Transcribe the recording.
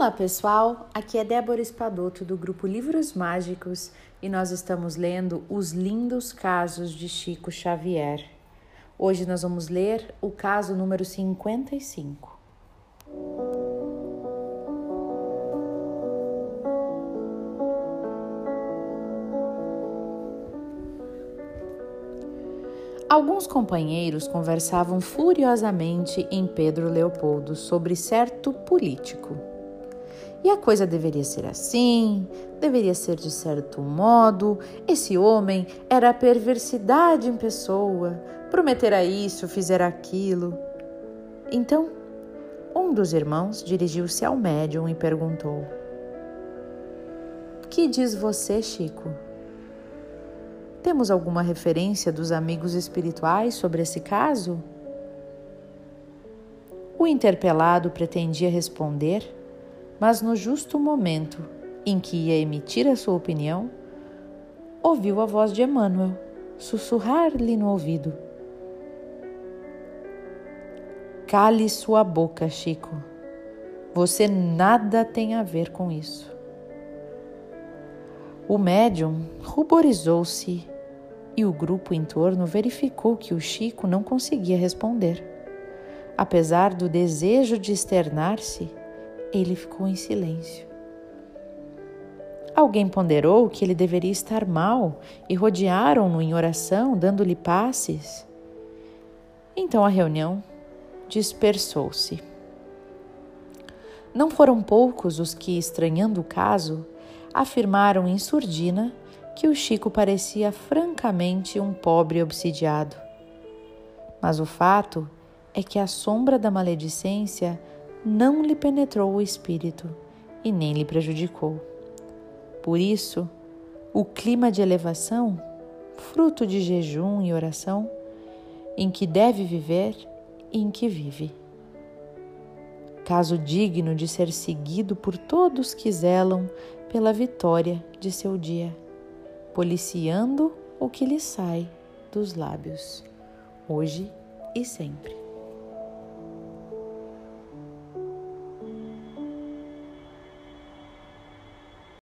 Olá pessoal, aqui é Débora Espadoto do grupo Livros Mágicos e nós estamos lendo Os Lindos Casos de Chico Xavier. Hoje nós vamos ler o caso número 55. Alguns companheiros conversavam furiosamente em Pedro Leopoldo sobre certo político. E a coisa deveria ser assim, deveria ser de certo modo. Esse homem era a perversidade em pessoa, prometera isso, fizera aquilo. Então, um dos irmãos dirigiu-se ao médium e perguntou: Que diz você, Chico? Temos alguma referência dos amigos espirituais sobre esse caso? O interpelado pretendia responder, mas no justo momento em que ia emitir a sua opinião, ouviu a voz de Emmanuel sussurrar-lhe no ouvido: Cale sua boca, Chico. Você nada tem a ver com isso. O médium ruborizou-se e o grupo em torno verificou que o Chico não conseguia responder. Apesar do desejo de externar-se, ele ficou em silêncio. Alguém ponderou que ele deveria estar mal e rodearam-no em oração, dando-lhe passes. Então a reunião dispersou-se. Não foram poucos os que, estranhando o caso, afirmaram em surdina que o Chico parecia francamente um pobre obsidiado. Mas o fato é que a sombra da maledicência não lhe penetrou o espírito e nem lhe prejudicou. Por isso, o clima de elevação, fruto de jejum e oração, em que deve viver e em que vive. Caso digno de ser seguido por todos que zelam pela vitória de seu dia policiando o que lhe sai dos lábios, hoje e sempre.